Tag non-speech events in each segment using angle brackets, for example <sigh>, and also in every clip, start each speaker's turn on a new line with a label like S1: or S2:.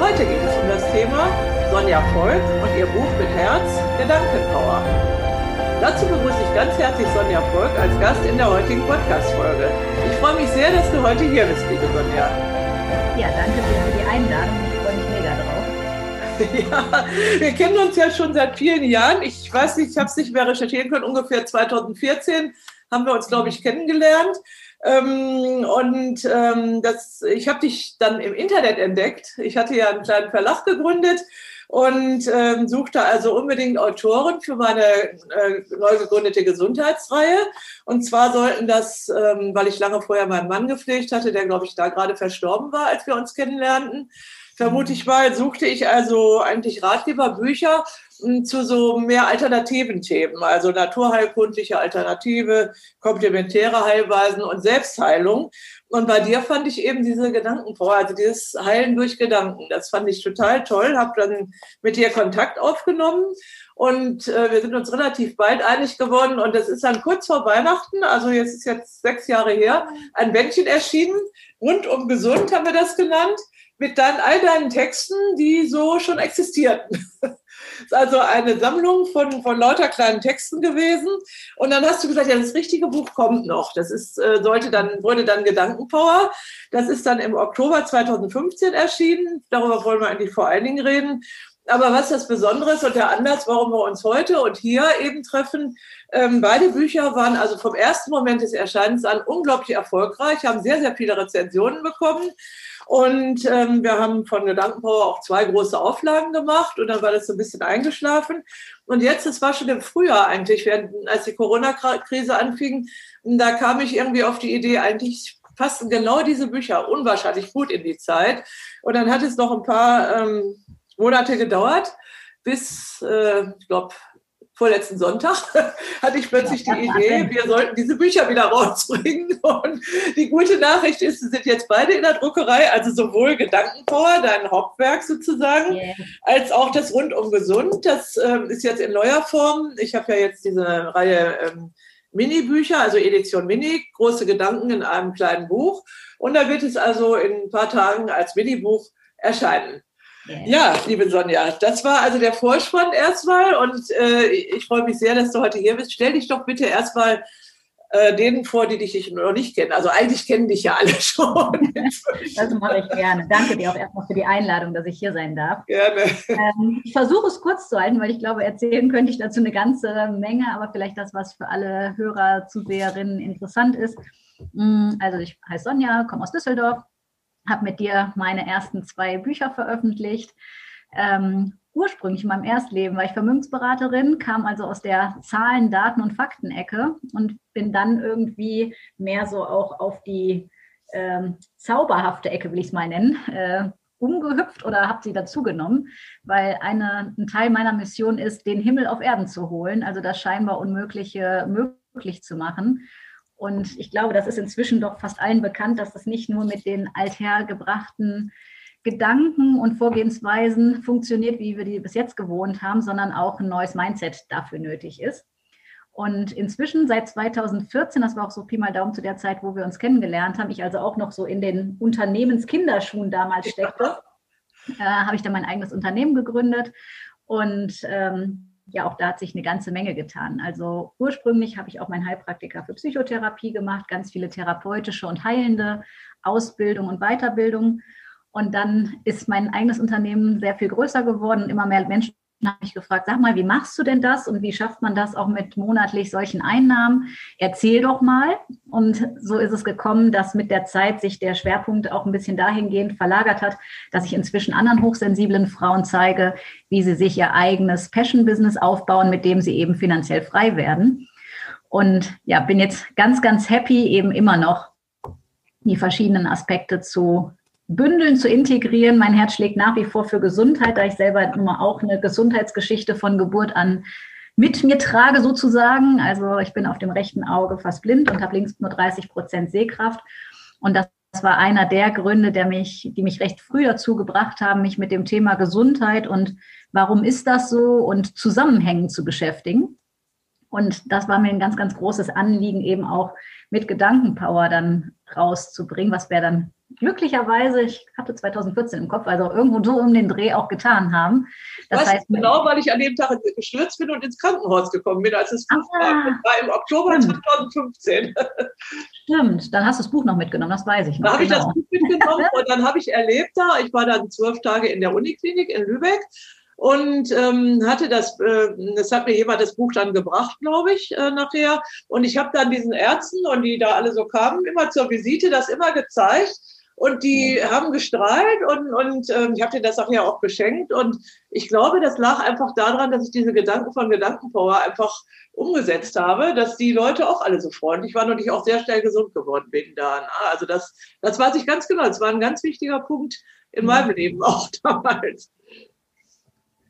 S1: Heute geht es um das Thema Sonja Volk und ihr Buch mit Herz, Gedankenpower. Dazu begrüße ich ganz herzlich Sonja Volk als Gast in der heutigen Podcast-Folge. Ich freue mich sehr, dass du heute hier bist, liebe Sonja.
S2: Ja, danke für die Einladung. Ich freue mich mega drauf. <laughs>
S1: Ja, wir kennen uns ja schon seit vielen Jahren. Ich weiß nicht, ich habe es nicht mehr recherchieren können. Ungefähr 2014 haben wir uns, glaube ich, kennengelernt. Ähm, und ähm, das, ich habe dich dann im Internet entdeckt. Ich hatte ja einen kleinen Verlag gegründet und ähm, suchte also unbedingt Autoren für meine äh, neu gegründete Gesundheitsreihe. Und zwar sollten das, ähm, weil ich lange vorher meinen Mann gepflegt hatte, der, glaube ich, da gerade verstorben war, als wir uns kennenlernten, vermute ich mal, suchte ich also eigentlich Ratgeberbücher hm, zu so mehr alternativen Themen, also naturheilkundliche Alternative, komplementäre Heilweisen und Selbstheilung. Und bei dir fand ich eben diese Gedankenpower, also dieses Heilen durch Gedanken. Das fand ich total toll, habe dann mit dir Kontakt aufgenommen und äh, wir sind uns relativ bald einig geworden. Und das ist dann kurz vor Weihnachten, also jetzt ist jetzt sechs Jahre her, ein Bändchen erschienen. Rundum gesund haben wir das genannt mit dann all deinen Texten, die so schon existierten. <laughs> ist also eine Sammlung von, von lauter kleinen Texten gewesen. Und dann hast du gesagt, ja, das richtige Buch kommt noch. Das ist, äh, sollte dann, wurde dann Gedankenpower. Das ist dann im Oktober 2015 erschienen. Darüber wollen wir eigentlich vor allen Dingen reden. Aber was das Besondere ist und der Anlass, warum wir uns heute und hier eben treffen, ähm, beide Bücher waren also vom ersten Moment des Erscheinens an unglaublich erfolgreich, haben sehr, sehr viele Rezensionen bekommen. Und ähm, wir haben von Gedankenpower auch zwei große Auflagen gemacht und dann war das so ein bisschen eingeschlafen. Und jetzt, es war schon im Frühjahr eigentlich, während, als die Corona-Krise anfing, da kam ich irgendwie auf die Idee, eigentlich passen genau diese Bücher unwahrscheinlich gut in die Zeit. Und dann hat es noch ein paar ähm, Monate gedauert, bis, äh, ich glaube, vorletzten Sonntag <laughs> hatte ich plötzlich die Idee, wir sollten diese Bücher wieder rausbringen. <laughs> Und die gute Nachricht ist, sie sind jetzt beide in der Druckerei, also sowohl Gedankenpower, dein Hauptwerk sozusagen, yeah. als auch das Rundum Gesund. Das ähm, ist jetzt in neuer Form. Ich habe ja jetzt diese Reihe ähm, Mini-Bücher, also Edition Mini, große Gedanken in einem kleinen Buch. Und da wird es also in ein paar Tagen als Mini-Buch erscheinen. Ja, liebe Sonja, das war also der Vorspann erstmal und äh, ich freue mich sehr, dass du heute hier bist. Stell dich doch bitte erstmal äh, denen vor, die dich noch nicht kennen. Also eigentlich kennen dich ja alle <laughs> schon.
S2: das mache ich gerne. Danke dir auch erstmal für die Einladung, dass ich hier sein darf. Gerne. Ähm, ich versuche es kurz zu halten, weil ich glaube, erzählen könnte ich dazu eine ganze Menge, aber vielleicht das, was für alle Hörer, Zuseherinnen interessant ist. Mm, also ich heiße Sonja, komme aus Düsseldorf, habe mit dir meine ersten zwei Bücher veröffentlicht. Ähm, ursprünglich in meinem Erstleben war ich Vermögensberaterin, kam also aus der Zahlen, Daten und Faktenecke und bin dann irgendwie mehr so auch auf die ähm, zauberhafte Ecke, will ich es mal nennen, äh, umgehüpft oder habe sie dazugenommen, weil eine, ein Teil meiner Mission ist, den Himmel auf Erden zu holen, also das scheinbar Unmögliche möglich zu machen. Und ich glaube, das ist inzwischen doch fast allen bekannt, dass das nicht nur mit den althergebrachten Gedanken und Vorgehensweisen funktioniert, wie wir die bis jetzt gewohnt haben, sondern auch ein neues Mindset dafür nötig ist. Und inzwischen seit 2014, das war auch so Pi mal Daumen zu der Zeit, wo wir uns kennengelernt haben, ich also auch noch so in den Unternehmenskinderschuhen damals steckte, äh, habe ich dann mein eigenes Unternehmen gegründet und ähm, ja, auch da hat sich eine ganze Menge getan. Also ursprünglich habe ich auch meinen Heilpraktiker für Psychotherapie gemacht, ganz viele therapeutische und heilende Ausbildung und Weiterbildung. Und dann ist mein eigenes Unternehmen sehr viel größer geworden. Immer mehr Menschen habe ich gefragt, sag mal, wie machst du denn das und wie schafft man das auch mit monatlich solchen Einnahmen? Erzähl doch mal. Und so ist es gekommen, dass mit der Zeit sich der Schwerpunkt auch ein bisschen dahingehend verlagert hat, dass ich inzwischen anderen hochsensiblen Frauen zeige, wie sie sich ihr eigenes Passion-Business aufbauen, mit dem sie eben finanziell frei werden. Und ja, bin jetzt ganz, ganz happy, eben immer noch die verschiedenen Aspekte zu bündeln, zu integrieren. Mein Herz schlägt nach wie vor für Gesundheit, da ich selber immer auch eine Gesundheitsgeschichte von Geburt an mit mir trage sozusagen. Also ich bin auf dem rechten Auge fast blind und habe links nur 30 Prozent Sehkraft. Und das war einer der Gründe, der mich, die mich recht früh dazu gebracht haben, mich mit dem Thema Gesundheit und warum ist das so und Zusammenhängen zu beschäftigen. Und das war mir ein ganz, ganz großes Anliegen, eben auch mit Gedankenpower dann rauszubringen, was wir dann glücklicherweise, ich hatte 2014 im Kopf, also irgendwo so um den Dreh auch getan haben.
S1: Das heißt, genau, weil ich an dem Tag gestürzt bin und ins Krankenhaus gekommen bin, als es Buch ah, war. Das war im Oktober stimmt. 2015.
S2: Stimmt, dann hast du das Buch noch mitgenommen, das weiß ich noch.
S1: Da habe genau. ich das genau. Buch mitgenommen <laughs> und dann habe ich erlebt da, ich war dann zwölf Tage in der Uniklinik in Lübeck und ähm, hatte das, äh, das hat mir jemand das Buch dann gebracht, glaube ich, äh, nachher. Und ich habe dann diesen Ärzten und die da alle so kamen, immer zur Visite, das immer gezeigt. Und die ja. haben gestrahlt und, und ähm, ich habe dir das auch ja auch geschenkt. Und ich glaube, das lag einfach daran, dass ich diese Gedanken von Gedankenpower einfach umgesetzt habe, dass die Leute auch alle so freundlich waren und ich auch sehr schnell gesund geworden bin da. Also das, das weiß ich ganz genau. Das war ein ganz wichtiger Punkt in meinem Leben <laughs> auch damals.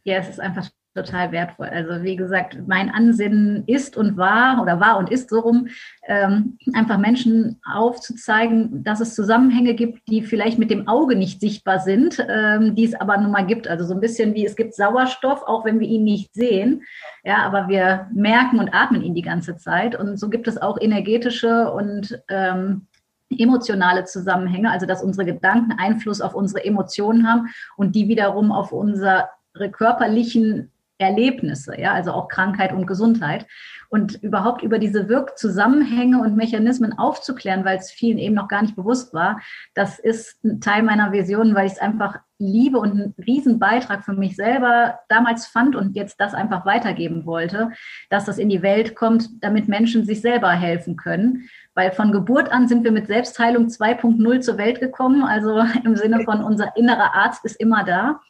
S2: Ja, es ist einfach total wertvoll. Also wie gesagt, mein Ansinnen ist und war oder war und ist so rum, ähm, einfach Menschen aufzuzeigen, dass es Zusammenhänge gibt, die vielleicht mit dem Auge nicht sichtbar sind, ähm, die es aber nun mal gibt. Also so ein bisschen wie es gibt Sauerstoff, auch wenn wir ihn nicht sehen. Ja, aber wir merken und atmen ihn die ganze Zeit. Und so gibt es auch energetische und ähm, emotionale Zusammenhänge, also dass unsere Gedanken Einfluss auf unsere Emotionen haben und die wiederum auf unser körperlichen Erlebnisse, ja, also auch Krankheit und Gesundheit. Und überhaupt über diese Wirkzusammenhänge und Mechanismen aufzuklären, weil es vielen eben noch gar nicht bewusst war, das ist ein Teil meiner Vision, weil ich es einfach liebe und einen riesen Beitrag für mich selber damals fand und jetzt das einfach weitergeben wollte, dass das in die Welt kommt, damit Menschen sich selber helfen können. Weil von Geburt an sind wir mit Selbstheilung 2.0 zur Welt gekommen. Also im Sinne von unser innerer Arzt ist immer da.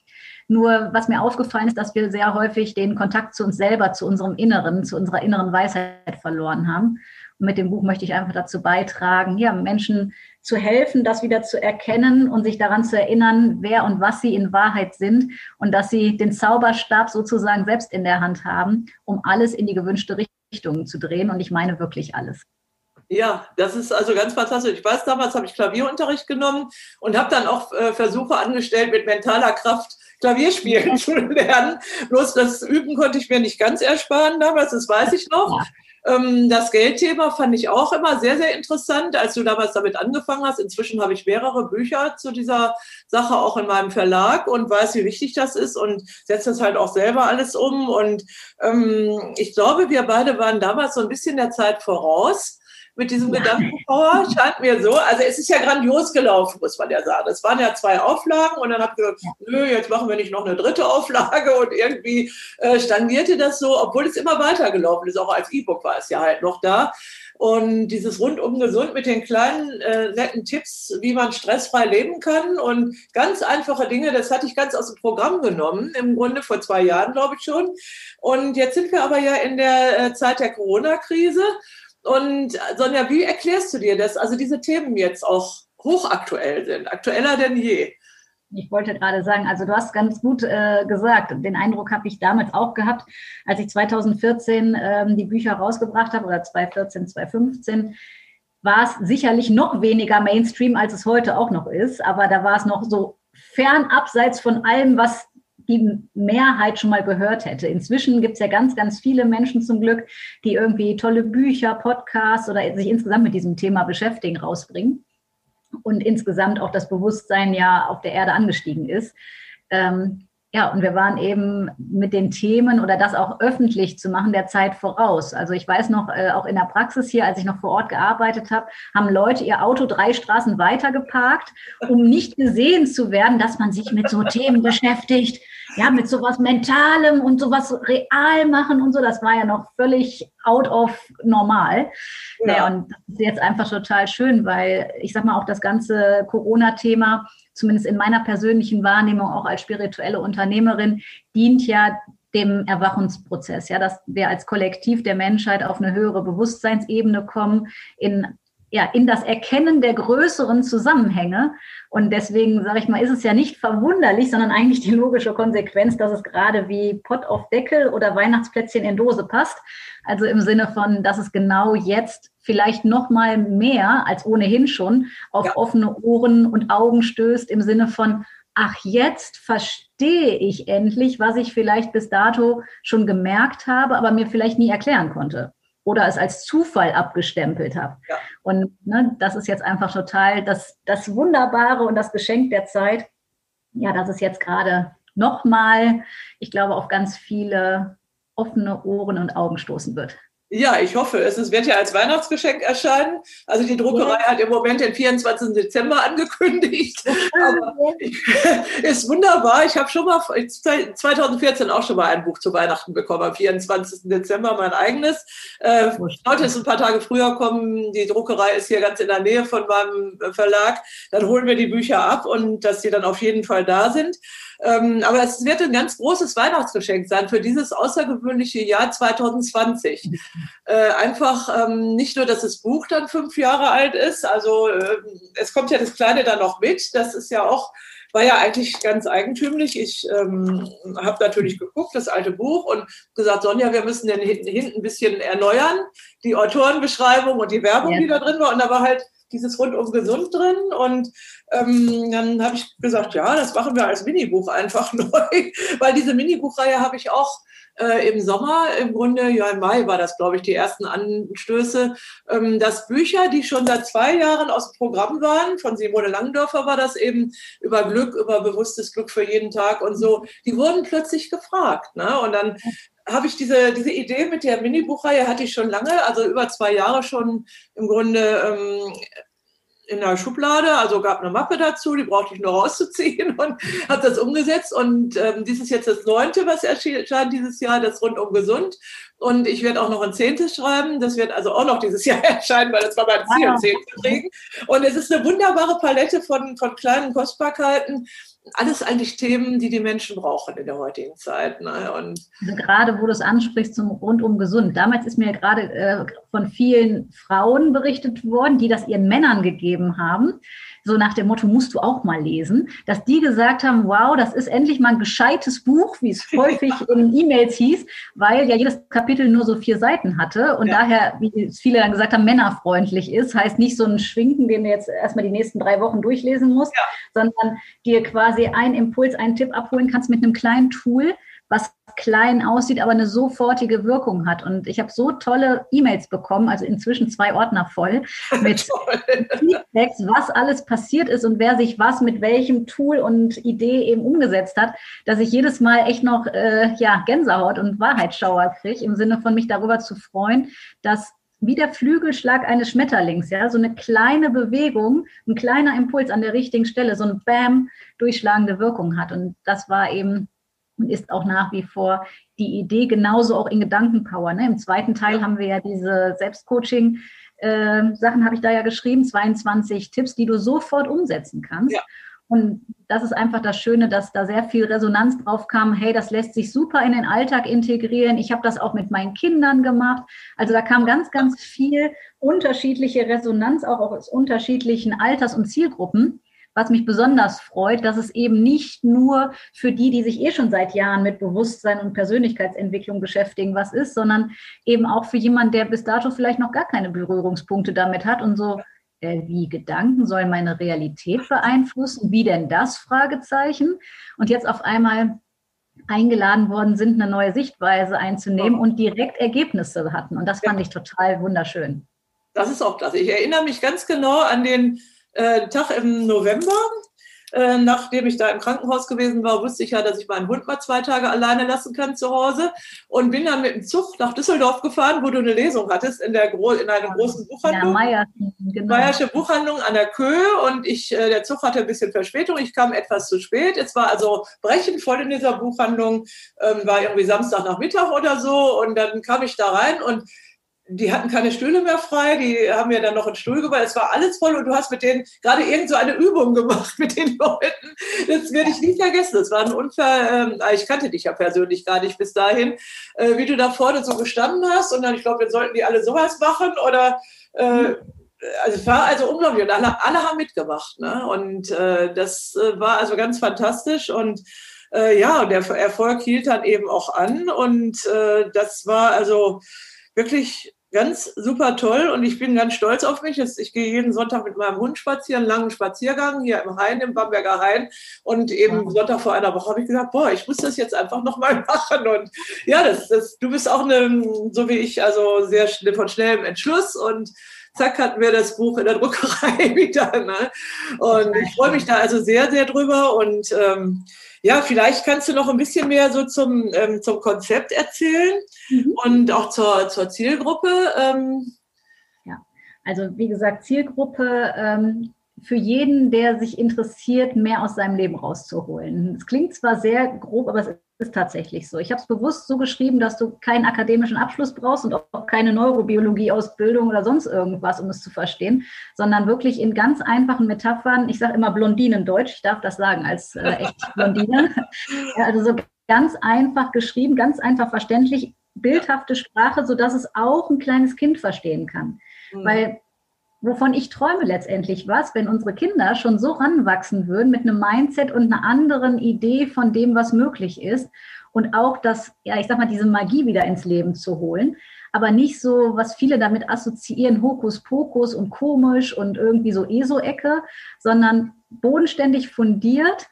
S2: Nur was mir aufgefallen ist, dass wir sehr häufig den Kontakt zu uns selber, zu unserem Inneren, zu unserer inneren Weisheit verloren haben. Und mit dem Buch möchte ich einfach dazu beitragen, ja, Menschen zu helfen, das wieder zu erkennen und sich daran zu erinnern, wer und was sie in Wahrheit sind und dass sie den Zauberstab sozusagen selbst in der Hand haben, um alles in die gewünschte Richtung zu drehen. Und ich meine wirklich alles.
S1: Ja, das ist also ganz fantastisch. Ich weiß, damals habe ich Klavierunterricht genommen und habe dann auch äh, Versuche angestellt, mit mentaler Kraft Klavier spielen <laughs> zu lernen. Bloß das Üben konnte ich mir nicht ganz ersparen damals, das weiß ich noch. Ähm, das Geldthema fand ich auch immer sehr, sehr interessant, als du damals damit angefangen hast. Inzwischen habe ich mehrere Bücher zu dieser Sache auch in meinem Verlag und weiß, wie wichtig das ist und setze das halt auch selber alles um. Und ähm, ich glaube, wir beide waren damals so ein bisschen der Zeit voraus mit diesem Gedankenpower, scheint mir so. Also es ist ja grandios gelaufen, muss man ja sagen. Es waren ja zwei Auflagen und dann habe ich gesagt, nö, jetzt machen wir nicht noch eine dritte Auflage und irgendwie äh, stagnierte das so, obwohl es immer weitergelaufen ist. Auch als E-Book war es ja halt noch da. Und dieses rundum gesund mit den kleinen äh, netten Tipps, wie man stressfrei leben kann und ganz einfache Dinge, das hatte ich ganz aus dem Programm genommen, im Grunde vor zwei Jahren, glaube ich schon. Und jetzt sind wir aber ja in der äh, Zeit der Corona-Krise. Und Sonja, wie erklärst du dir das? Also diese Themen jetzt auch hochaktuell sind, aktueller denn je.
S2: Ich wollte gerade sagen, also du hast ganz gut äh, gesagt, den Eindruck habe ich damals auch gehabt, als ich 2014 ähm, die Bücher rausgebracht habe oder 2014, 2015, war es sicherlich noch weniger Mainstream, als es heute auch noch ist, aber da war es noch so fern abseits von allem, was die Mehrheit schon mal gehört hätte. Inzwischen gibt es ja ganz, ganz viele Menschen zum Glück, die irgendwie tolle Bücher, Podcasts oder sich insgesamt mit diesem Thema beschäftigen, rausbringen. Und insgesamt auch das Bewusstsein ja auf der Erde angestiegen ist. Ähm, ja, und wir waren eben mit den Themen oder das auch öffentlich zu machen der Zeit voraus. Also ich weiß noch, äh, auch in der Praxis hier, als ich noch vor Ort gearbeitet habe, haben Leute ihr Auto drei Straßen weiter geparkt, um nicht gesehen zu werden, dass man sich mit so <laughs> Themen beschäftigt ja, mit sowas Mentalem und sowas real machen und so, das war ja noch völlig out of normal. Ja. ja. und das ist jetzt einfach total schön, weil ich sag mal, auch das ganze Corona-Thema, zumindest in meiner persönlichen Wahrnehmung, auch als spirituelle Unternehmerin, dient ja dem Erwachungsprozess, ja, dass wir als Kollektiv der Menschheit auf eine höhere Bewusstseinsebene kommen, in ja, in das Erkennen der größeren Zusammenhänge. Und deswegen, sage ich mal, ist es ja nicht verwunderlich, sondern eigentlich die logische Konsequenz, dass es gerade wie Pott auf Deckel oder Weihnachtsplätzchen in Dose passt. Also im Sinne von, dass es genau jetzt vielleicht noch mal mehr als ohnehin schon auf ja. offene Ohren und Augen stößt im Sinne von, ach, jetzt verstehe ich endlich, was ich vielleicht bis dato schon gemerkt habe, aber mir vielleicht nie erklären konnte oder es als Zufall abgestempelt habe. Ja. Und ne, das ist jetzt einfach total das, das Wunderbare und das Geschenk der Zeit, ja, dass es jetzt gerade nochmal, ich glaube, auf ganz viele offene Ohren und Augen stoßen wird.
S1: Ja, ich hoffe es. Es wird ja als Weihnachtsgeschenk erscheinen. Also die Druckerei ja. hat im Moment den 24. Dezember angekündigt. Aber <laughs> ist wunderbar. Ich habe schon mal 2014 auch schon mal ein Buch zu Weihnachten bekommen, am 24. Dezember mein eigenes. Äh, heute ist ein paar Tage früher kommen. Die Druckerei ist hier ganz in der Nähe von meinem Verlag. Dann holen wir die Bücher ab und dass die dann auf jeden Fall da sind. Ähm, aber es wird ein ganz großes Weihnachtsgeschenk sein für dieses außergewöhnliche Jahr 2020. <laughs> Äh, einfach ähm, nicht nur, dass das Buch dann fünf Jahre alt ist, also äh, es kommt ja das Kleine dann noch mit. Das ist ja auch war ja eigentlich ganz eigentümlich. Ich ähm, habe natürlich geguckt, das alte Buch, und gesagt, Sonja, wir müssen den hinten, hinten ein bisschen erneuern, die Autorenbeschreibung und die Werbung, ja. die da drin war. Und da war halt dieses rundum gesund drin. Und ähm, dann habe ich gesagt, ja, das machen wir als Minibuch einfach <laughs> neu, weil diese Minibuchreihe habe ich auch äh, im Sommer, im Grunde, ja im Mai war das, glaube ich, die ersten Anstöße, ähm, dass Bücher, die schon seit zwei Jahren aus dem Programm waren, von Simone Langdorfer war das eben über Glück, über bewusstes Glück für jeden Tag und so, die wurden plötzlich gefragt. Ne? Und dann habe ich diese, diese Idee mit der Minibuchreihe hatte ich schon lange, also über zwei Jahre schon im Grunde ähm, in der Schublade, also gab eine Mappe dazu, die brauchte ich nur rauszuziehen <laughs> und habe das umgesetzt. Und ähm, dies ist jetzt das neunte, was erscheint dieses Jahr, das rundum gesund. Und ich werde auch noch ein zehntes schreiben. Das wird also auch noch dieses <laughs> Jahr erscheinen, weil das war mein Ziel, ein zehntes zu kriegen. Und es ist eine wunderbare Palette von, von kleinen Kostbarkeiten alles eigentlich Themen, die die Menschen brauchen in der heutigen Zeit. Ne?
S2: Und also gerade wo du es ansprichst zum rundum gesund. Damals ist mir gerade äh, von vielen Frauen berichtet worden, die das ihren Männern gegeben haben so nach dem Motto, musst du auch mal lesen, dass die gesagt haben, wow, das ist endlich mal ein gescheites Buch, wie es <laughs> häufig in E-Mails hieß, weil ja jedes Kapitel nur so vier Seiten hatte und ja. daher, wie viele dann gesagt haben, männerfreundlich ist, heißt nicht so ein Schwinken, den du jetzt erstmal die nächsten drei Wochen durchlesen musst, ja. sondern dir quasi einen Impuls, einen Tipp abholen kannst mit einem kleinen Tool, was klein aussieht, aber eine sofortige Wirkung hat. Und ich habe so tolle E-Mails bekommen, also inzwischen zwei Ordner voll, <laughs> mit Feedbacks, was alles passiert ist und wer sich was mit welchem Tool und Idee eben umgesetzt hat, dass ich jedes Mal echt noch äh, ja, Gänsehaut und Wahrheitsschauer kriege, im Sinne von mich darüber zu freuen, dass wie der Flügelschlag eines Schmetterlings, ja, so eine kleine Bewegung, ein kleiner Impuls an der richtigen Stelle, so ein Bam durchschlagende Wirkung hat. Und das war eben und ist auch nach wie vor die Idee, genauso auch in Gedankenpower. Ne? Im zweiten Teil haben wir ja diese Selbstcoaching. Äh, Sachen habe ich da ja geschrieben, 22 Tipps, die du sofort umsetzen kannst. Ja. Und das ist einfach das Schöne, dass da sehr viel Resonanz drauf kam. Hey, das lässt sich super in den Alltag integrieren. Ich habe das auch mit meinen Kindern gemacht. Also da kam ganz, ganz viel unterschiedliche Resonanz, auch aus unterschiedlichen Alters- und Zielgruppen was mich besonders freut, dass es eben nicht nur für die, die sich eh schon seit Jahren mit Bewusstsein und Persönlichkeitsentwicklung beschäftigen, was ist, sondern eben auch für jemanden, der bis dato vielleicht noch gar keine Berührungspunkte damit hat und so, äh, wie Gedanken sollen meine Realität beeinflussen? Wie denn das? Fragezeichen. Und jetzt auf einmal eingeladen worden sind, eine neue Sichtweise einzunehmen und direkt Ergebnisse hatten. Und das fand ich total wunderschön.
S1: Das ist auch klasse. Ich erinnere mich ganz genau an den äh, Tag im November. Äh, nachdem ich da im Krankenhaus gewesen war, wusste ich ja, dass ich meinen Hund mal zwei Tage alleine lassen kann zu Hause und bin dann mit dem Zug nach Düsseldorf gefahren, wo du eine Lesung hattest in, der Gro in einer großen Buchhandlung. Ja, genau. Meiersche Buchhandlung an der Köhe und ich, äh, der Zug hatte ein bisschen Verspätung. Ich kam etwas zu spät. Es war also brechend voll in dieser Buchhandlung. Ähm, war irgendwie Samstag nach Mittag oder so und dann kam ich da rein und die hatten keine Stühle mehr frei, die haben mir dann noch einen Stuhl gebaut. Es war alles voll und du hast mit denen gerade irgend so eine Übung gemacht mit den <laughs> Leuten. Das werde ich nie vergessen. Das war ein Unfall. Ähm, ich kannte dich ja persönlich gar nicht bis dahin, äh, wie du da vorne so gestanden hast und dann, ich glaube, dann sollten die alle sowas machen oder äh, also es war also unglaublich und alle, alle haben mitgemacht. Ne? Und äh, das äh, war also ganz fantastisch und äh, ja, der Erfolg hielt dann eben auch an und äh, das war also wirklich ganz super toll und ich bin ganz stolz auf mich. Ich gehe jeden Sonntag mit meinem Hund spazieren, langen Spaziergang hier im Hain, im Bamberger Hain. Und eben. Sonntag vor einer Woche habe ich gesagt, boah, ich muss das jetzt einfach nochmal <laughs> machen. Und ja, das, das, du bist auch eine, so wie ich, also sehr von schnellem Entschluss und zack hatten wir das Buch in der Druckerei <laughs> wieder. Ne? Und ich freue mich da also sehr, sehr drüber und ähm, ja, vielleicht kannst du noch ein bisschen mehr so zum, ähm, zum Konzept erzählen mhm. und auch zur, zur Zielgruppe. Ähm.
S2: Ja, also wie gesagt, Zielgruppe ähm, für jeden, der sich interessiert, mehr aus seinem Leben rauszuholen. Es klingt zwar sehr grob, aber es ist tatsächlich so. Ich habe es bewusst so geschrieben, dass du keinen akademischen Abschluss brauchst und auch keine Neurobiologie-Ausbildung oder sonst irgendwas, um es zu verstehen, sondern wirklich in ganz einfachen Metaphern. Ich sage immer Blondinendeutsch, ich darf das sagen als äh, echt Blondine. <laughs> also so ganz einfach geschrieben, ganz einfach verständlich, bildhafte Sprache, sodass es auch ein kleines Kind verstehen kann. Mhm. Weil wovon ich träume letztendlich was, wenn unsere Kinder schon so ranwachsen würden mit einem Mindset und einer anderen Idee von dem, was möglich ist und auch das, ja, ich sag mal, diese Magie wieder ins Leben zu holen, aber nicht so, was viele damit assoziieren, Hokuspokus und komisch und irgendwie so ESO-Ecke, sondern bodenständig fundiert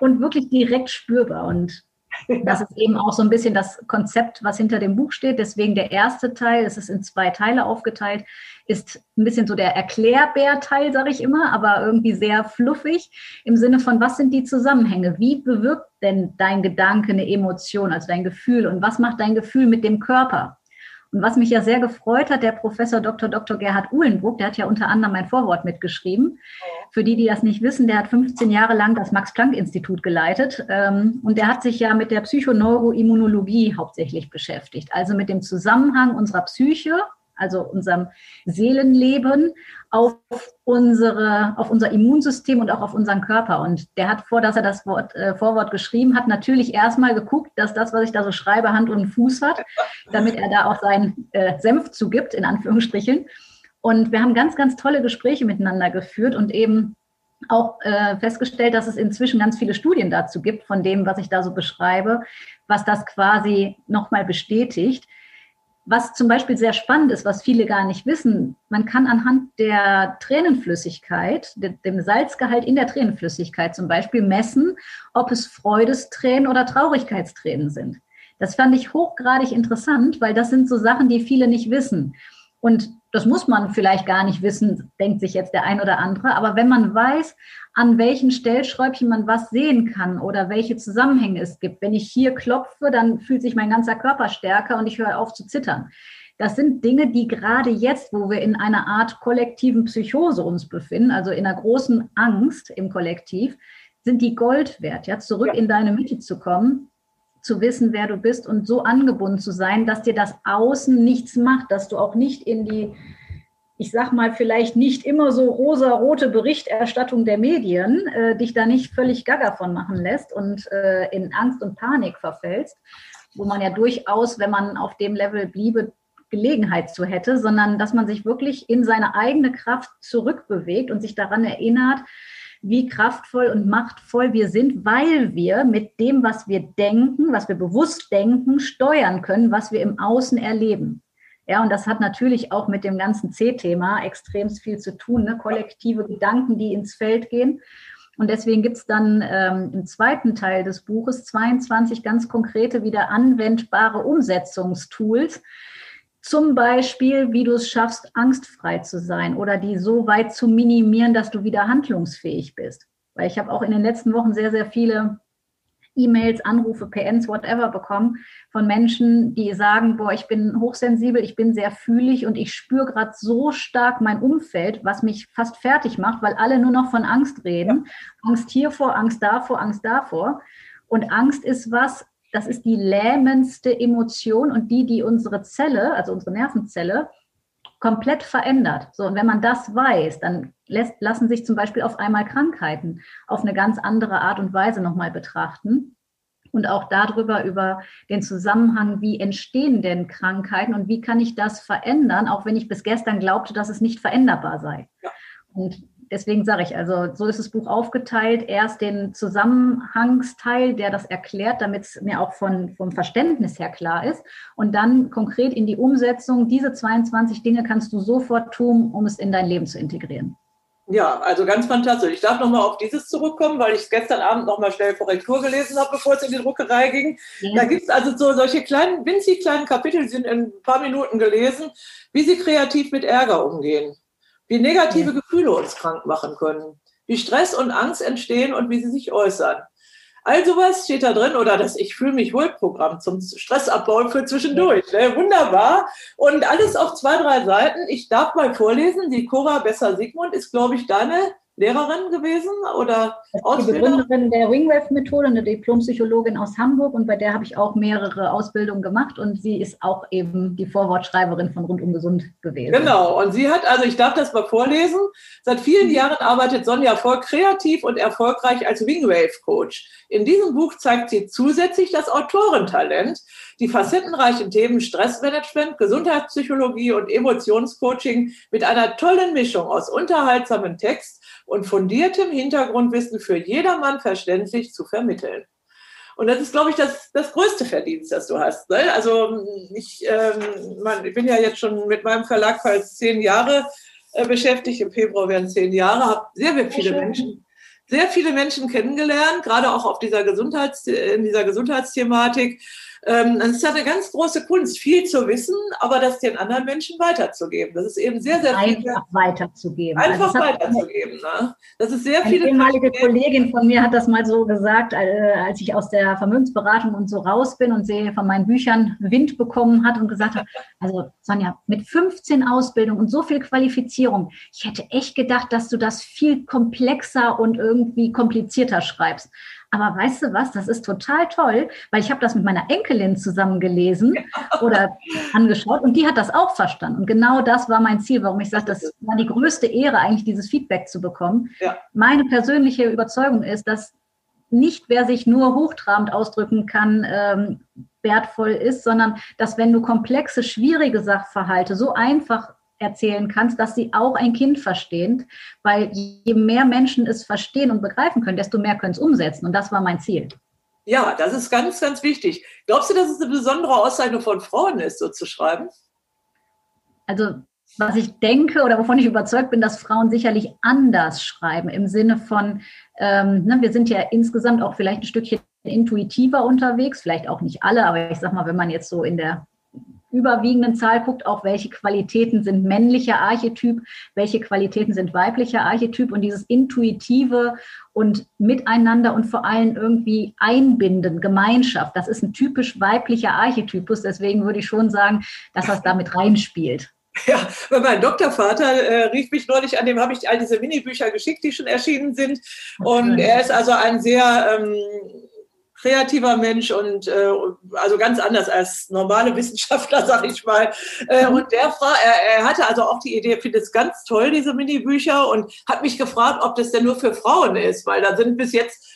S2: und wirklich direkt spürbar. Und <laughs> das ist eben auch so ein bisschen das Konzept, was hinter dem Buch steht. Deswegen der erste Teil, es ist in zwei Teile aufgeteilt, ist ein bisschen so der Erklärbär-Teil, sage ich immer, aber irgendwie sehr fluffig im Sinne von, was sind die Zusammenhänge? Wie bewirkt denn dein Gedanke eine Emotion, also dein Gefühl? Und was macht dein Gefühl mit dem Körper? Und was mich ja sehr gefreut hat, der Professor Dr. Dr. Gerhard Uhlenburg, der hat ja unter anderem mein Vorwort mitgeschrieben. Für die, die das nicht wissen, der hat 15 Jahre lang das Max-Planck-Institut geleitet ähm, und der hat sich ja mit der Psychoneuroimmunologie hauptsächlich beschäftigt, also mit dem Zusammenhang unserer Psyche also unserem Seelenleben, auf, unsere, auf unser Immunsystem und auch auf unseren Körper. Und der hat vor, dass er das Wort, äh, Vorwort geschrieben hat, natürlich erstmal geguckt, dass das, was ich da so schreibe, Hand und Fuß hat, damit er da auch seinen äh, Senf zugibt, in Anführungsstrichen. Und wir haben ganz, ganz tolle Gespräche miteinander geführt und eben auch äh, festgestellt, dass es inzwischen ganz viele Studien dazu gibt, von dem, was ich da so beschreibe, was das quasi nochmal bestätigt. Was zum Beispiel sehr spannend ist, was viele gar nicht wissen, man kann anhand der Tränenflüssigkeit, dem Salzgehalt in der Tränenflüssigkeit zum Beispiel messen, ob es Freudestränen oder Traurigkeitstränen sind. Das fand ich hochgradig interessant, weil das sind so Sachen, die viele nicht wissen. Und das muss man vielleicht gar nicht wissen, denkt sich jetzt der ein oder andere. Aber wenn man weiß, an welchen Stellschräubchen man was sehen kann oder welche Zusammenhänge es gibt, wenn ich hier klopfe, dann fühlt sich mein ganzer Körper stärker und ich höre auf zu zittern. Das sind Dinge, die gerade jetzt, wo wir in einer Art kollektiven Psychose uns befinden, also in einer großen Angst im Kollektiv, sind die Gold wert, ja, zurück ja. in deine Mitte zu kommen zu wissen, wer du bist und so angebunden zu sein, dass dir das Außen nichts macht, dass du auch nicht in die, ich sag mal, vielleicht nicht immer so rosa-rote Berichterstattung der Medien äh, dich da nicht völlig gaga von machen lässt und äh, in Angst und Panik verfällst, wo man ja durchaus, wenn man auf dem Level bliebe, Gelegenheit zu hätte, sondern dass man sich wirklich in seine eigene Kraft zurückbewegt und sich daran erinnert, wie kraftvoll und machtvoll wir sind, weil wir mit dem, was wir denken, was wir bewusst denken, steuern können, was wir im Außen erleben. Ja, und das hat natürlich auch mit dem ganzen C-Thema extrem viel zu tun, ne? kollektive Gedanken, die ins Feld gehen. Und deswegen gibt es dann ähm, im zweiten Teil des Buches 22 ganz konkrete, wieder anwendbare Umsetzungstools, zum Beispiel, wie du es schaffst, angstfrei zu sein oder die so weit zu minimieren, dass du wieder handlungsfähig bist. Weil ich habe auch in den letzten Wochen sehr, sehr viele E-Mails, Anrufe, PNs, whatever bekommen von Menschen, die sagen, boah, ich bin hochsensibel, ich bin sehr fühlig und ich spüre gerade so stark mein Umfeld, was mich fast fertig macht, weil alle nur noch von Angst reden. Ja. Angst hiervor, Angst davor, Angst davor. Und Angst ist was, das ist die lähmendste Emotion und die, die unsere Zelle, also unsere Nervenzelle, komplett verändert. So, und wenn man das weiß, dann lässt, lassen sich zum Beispiel auf einmal Krankheiten auf eine ganz andere Art und Weise nochmal betrachten. und auch darüber, über den Zusammenhang, wie entstehen denn Krankheiten und wie kann ich das verändern, auch wenn ich bis gestern glaubte, dass es nicht veränderbar sei. Ja. Und deswegen sage ich, also so ist das Buch aufgeteilt. Erst den Zusammenhangsteil, der das erklärt, damit es mir auch von, vom Verständnis her klar ist. Und dann konkret in die Umsetzung. Diese 22 Dinge kannst du sofort tun, um es in dein Leben zu integrieren.
S1: Ja, also ganz fantastisch. Ich darf nochmal auf dieses zurückkommen, weil ich es gestern Abend nochmal schnell Korrektur gelesen habe, bevor es in die Druckerei ging. Ja. Da gibt es also so solche kleinen, winzig kleinen Kapitel, die sind in ein paar Minuten gelesen, wie sie kreativ mit Ärger umgehen, wie negative. Gefühle uns krank machen können, wie Stress und Angst entstehen und wie sie sich äußern. All sowas steht da drin oder das Ich fühle mich wohl Programm zum Stressabbau für zwischendurch. Ne? Wunderbar. Und alles auf zwei, drei Seiten. Ich darf mal vorlesen. Die Cora Besser-Sigmund ist, glaube ich, deine Lehrerin gewesen oder
S2: Die Begründerin der Ringwave-Methode, eine Diplompsychologin aus Hamburg und bei der habe ich auch mehrere Ausbildungen gemacht und sie ist auch eben die Vorwortschreiberin von Rundum Gesund gewesen.
S1: Genau, und sie hat, also ich darf das mal vorlesen, seit vielen mhm. Jahren arbeitet Sonja voll kreativ und erfolgreich als Wingwave-Coach. In diesem Buch zeigt sie zusätzlich das Autorentalent, die facettenreichen Themen Stressmanagement, Gesundheitspsychologie und Emotionscoaching mit einer tollen Mischung aus unterhaltsamen Text und fundiertem Hintergrundwissen für jedermann verständlich zu vermitteln. Und das ist, glaube ich, das, das größte Verdienst, das du hast. Ne? Also ich, ähm, man, ich bin ja jetzt schon mit meinem Verlag fast zehn Jahre äh, beschäftigt. Im Februar werden zehn Jahre, habe sehr, sehr viele Menschen sehr viele Menschen kennengelernt, gerade auch auf dieser Gesundheits, in dieser Gesundheitsthematik. Ähm, es ist eine ganz große Kunst, viel zu wissen, aber das den anderen Menschen weiterzugeben. Das ist eben sehr, sehr
S2: viel. Einfach weiterzugeben.
S1: Einfach also weiterzugeben. Ne? Das ist sehr
S2: eine viele. Eine ehemalige Kollegin von mir hat das mal so gesagt, äh, als ich aus der Vermögensberatung und so raus bin und sie von meinen Büchern Wind bekommen hat und gesagt hat, <laughs> also Sonja, mit 15 Ausbildungen und so viel Qualifizierung, ich hätte echt gedacht, dass du das viel komplexer und irgendwie komplizierter schreibst. Aber weißt du was, das ist total toll, weil ich habe das mit meiner Enkelin zusammen gelesen oder angeschaut und die hat das auch verstanden. Und genau das war mein Ziel, warum ich sage, das war die größte Ehre, eigentlich dieses Feedback zu bekommen. Ja. Meine persönliche Überzeugung ist, dass nicht wer sich nur hochtrabend ausdrücken kann, ähm, wertvoll ist, sondern dass wenn du komplexe, schwierige Sachverhalte so einfach erzählen kannst, dass sie auch ein Kind verstehen, weil je mehr Menschen es verstehen und begreifen können, desto mehr können es umsetzen. Und das war mein Ziel.
S1: Ja, das ist ganz, ganz wichtig. Glaubst du, dass es eine besondere Auszeichnung von Frauen ist, so zu schreiben?
S2: Also, was ich denke oder wovon ich überzeugt bin, dass Frauen sicherlich anders schreiben, im Sinne von, ähm, ne, wir sind ja insgesamt auch vielleicht ein Stückchen intuitiver unterwegs, vielleicht auch nicht alle, aber ich sag mal, wenn man jetzt so in der überwiegenden Zahl guckt, auch welche Qualitäten sind männlicher Archetyp, welche Qualitäten sind weiblicher Archetyp und dieses intuitive und miteinander und vor allem irgendwie einbinden, Gemeinschaft, das ist ein typisch weiblicher Archetypus. Deswegen würde ich schon sagen, dass das damit reinspielt.
S1: Ja, weil mein Doktorvater äh, rief mich neulich an, dem habe ich all diese Minibücher geschickt, die schon erschienen sind. Und er ist also ein sehr ähm, kreativer Mensch und äh, also ganz anders als normale <laughs> Wissenschaftler, sag ich mal. Äh, mhm. und der Frau, er, er hatte also auch die Idee, findet es ganz toll, diese Minibücher, und hat mich gefragt, ob das denn nur für Frauen ist, weil da sind bis jetzt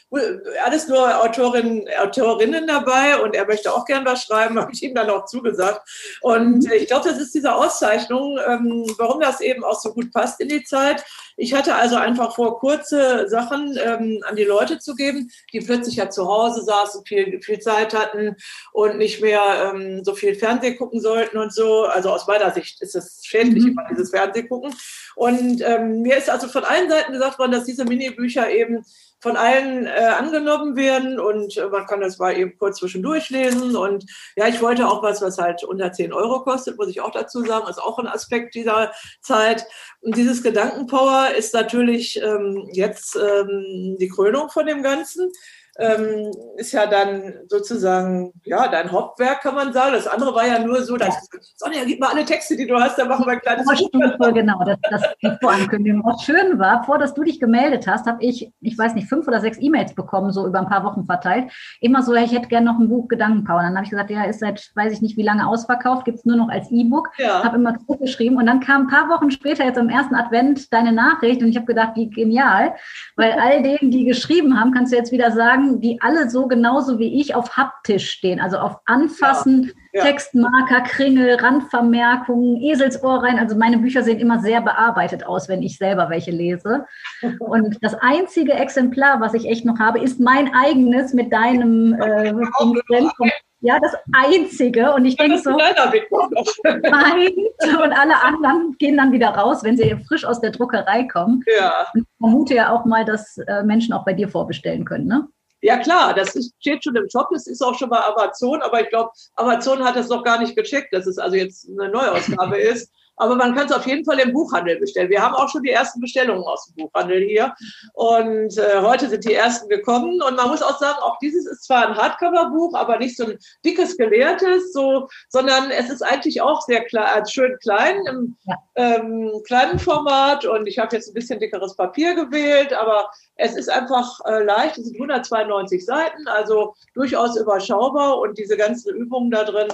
S1: alles nur Autorinnen, Autorinnen dabei und er möchte auch gern was schreiben, <laughs> habe ich ihm dann auch zugesagt. Und mhm. ich glaube, das ist diese Auszeichnung, ähm, warum das eben auch so gut passt in die Zeit. Ich hatte also einfach vor, kurze Sachen ähm, an die Leute zu geben, die plötzlich ja zu Hause saßen, viel, viel Zeit hatten und nicht mehr ähm, so viel Fernseh gucken sollten und so. Also aus meiner Sicht ist es schädlich, mhm. immer dieses Fernseh gucken. Und ähm, mir ist also von allen Seiten gesagt worden, dass diese Minibücher eben von allen äh, angenommen werden und äh, man kann das mal eben kurz zwischendurch lesen. Und ja, ich wollte auch was, was halt unter 10 Euro kostet, muss ich auch dazu sagen, ist auch ein Aspekt dieser Zeit. Und dieses Gedankenpower ist natürlich ähm, jetzt ähm, die Krönung von dem Ganzen ähm, ist ja dann sozusagen ja dein Hauptwerk, kann man sagen. Das andere war ja nur so, dass ja. Sonja, gib mal alle Texte, die du hast, dann machen wir ein kleines
S2: Stufe, Genau, das, das die Vorankündigung. Was schön war, vor dass du dich gemeldet hast, habe ich, ich weiß nicht, fünf oder sechs E-Mails bekommen, so über ein paar Wochen verteilt. Immer so, ich hätte gerne noch ein Buch Gedankenpower. Dann habe ich gesagt, ja, ist seit, weiß ich nicht, wie lange ausverkauft, gibt es nur noch als E-Book. Ja. Habe immer zurückgeschrieben und dann kam ein paar Wochen später, jetzt am ersten Advent, deine Nachricht und ich habe gedacht, wie genial, weil all denen, die geschrieben haben, kannst du jetzt wieder sagen, sagen, die alle so genauso wie ich auf haptisch stehen, also auf Anfassen, ja, ja. Textmarker, Kringel, Randvermerkungen, Eselsohr rein. Also meine Bücher sehen immer sehr bearbeitet aus, wenn ich selber welche lese. <laughs> Und das einzige Exemplar, was ich echt noch habe, ist mein eigenes mit deinem äh, ja, das Einzige. Und ich denke so, nein. <laughs> Und alle anderen gehen dann wieder raus, wenn sie frisch aus der Druckerei kommen. Ja. Und ich vermute ja auch mal, dass äh, Menschen auch bei dir vorbestellen können, ne?
S1: Ja klar, das ist, steht schon im Shop, das ist auch schon bei Amazon, aber ich glaube, Amazon hat das noch gar nicht gecheckt, dass es also jetzt eine Neuausgabe <laughs> ist. Aber man kann es auf jeden Fall im Buchhandel bestellen. Wir haben auch schon die ersten Bestellungen aus dem Buchhandel hier. Und äh, heute sind die ersten gekommen. Und man muss auch sagen, auch dieses ist zwar ein Hardcover-Buch, aber nicht so ein dickes, gelehrtes, so, sondern es ist eigentlich auch sehr klar, äh, schön klein, im ähm, kleinen Format. Und ich habe jetzt ein bisschen dickeres Papier gewählt, aber es ist einfach äh, leicht. Es sind 192 Seiten, also durchaus überschaubar. Und diese ganzen Übungen da drin,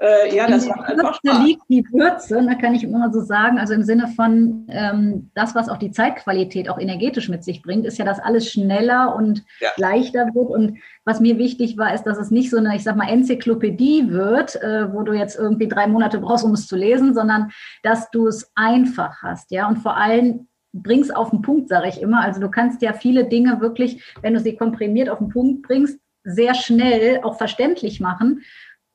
S2: äh, ja, das macht einfach Spaß. liegt die Würze, da kann ich immer so sagen, also im Sinne von ähm, das, was auch die Zeitqualität auch energetisch mit sich bringt, ist ja, dass alles schneller und ja. leichter wird. Und was mir wichtig war, ist, dass es nicht so eine, ich sag mal, Enzyklopädie wird, äh, wo du jetzt irgendwie drei Monate brauchst, um es zu lesen, sondern dass du es einfach hast, ja, und vor allem bringst auf den Punkt, sage ich immer. Also du kannst ja viele Dinge wirklich, wenn du sie komprimiert auf den Punkt bringst, sehr schnell auch verständlich machen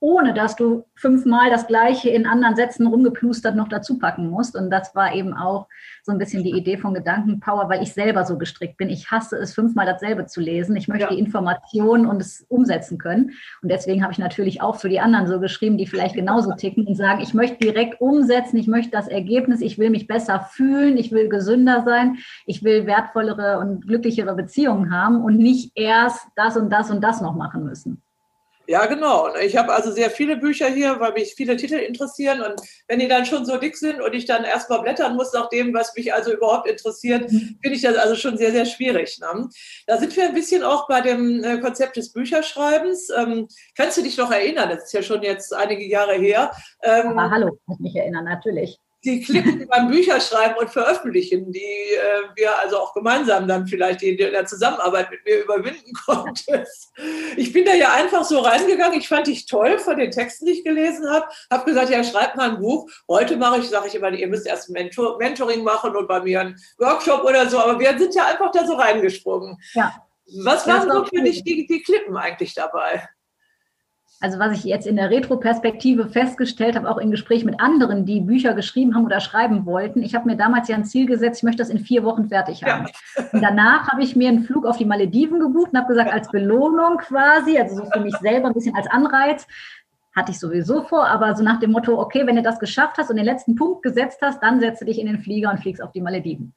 S2: ohne dass du fünfmal das Gleiche in anderen Sätzen rumgeplustert noch dazu packen musst. Und das war eben auch so ein bisschen die Idee von Gedankenpower, weil ich selber so gestrickt bin. Ich hasse es, fünfmal dasselbe zu lesen. Ich möchte ja. die Informationen und es umsetzen können. Und deswegen habe ich natürlich auch für die anderen so geschrieben, die vielleicht genauso <laughs> ticken und sagen, ich möchte direkt umsetzen, ich möchte das Ergebnis, ich will mich besser fühlen, ich will gesünder sein, ich will wertvollere und glücklichere Beziehungen haben und nicht erst das und das und das noch machen müssen.
S1: Ja, genau. Ich habe also sehr viele Bücher hier, weil mich viele Titel interessieren. Und wenn die dann schon so dick sind und ich dann erstmal blättern muss nach dem, was mich also überhaupt interessiert, mhm. finde ich das also schon sehr, sehr schwierig. Ne? Da sind wir ein bisschen auch bei dem äh, Konzept des Bücherschreibens. Ähm, kannst du dich noch erinnern? Das ist ja schon jetzt einige Jahre her.
S2: Ähm, Aber hallo, kann ich mich erinnern, natürlich
S1: die Klippen beim Bücherschreiben und Veröffentlichen, die äh, wir also auch gemeinsam dann vielleicht in der Zusammenarbeit mit mir überwinden <laughs> konntest. Ich bin da ja einfach so reingegangen. Ich fand dich toll von den Texten, die ich gelesen habe. Habe gesagt, ja, schreib mal ein Buch. Heute mache ich, sage ich immer, ihr müsst erst Mentor Mentoring machen und bei mir einen Workshop oder so. Aber wir sind ja einfach da so reingesprungen. Ja. Was waren so für dich die, die Klippen eigentlich dabei?
S2: Also was ich jetzt in der Retroperspektive festgestellt habe, auch in Gespräch mit anderen, die Bücher geschrieben haben oder schreiben wollten, ich habe mir damals ja ein Ziel gesetzt, ich möchte das in vier Wochen fertig haben. Ja. Und danach habe ich mir einen Flug auf die Malediven gebucht und habe gesagt, als Belohnung quasi, also so für mich selber ein bisschen als Anreiz, hatte ich sowieso vor, aber so nach dem Motto, okay, wenn du das geschafft hast und den letzten Punkt gesetzt hast, dann setze dich in den Flieger und fliegst auf die Malediven.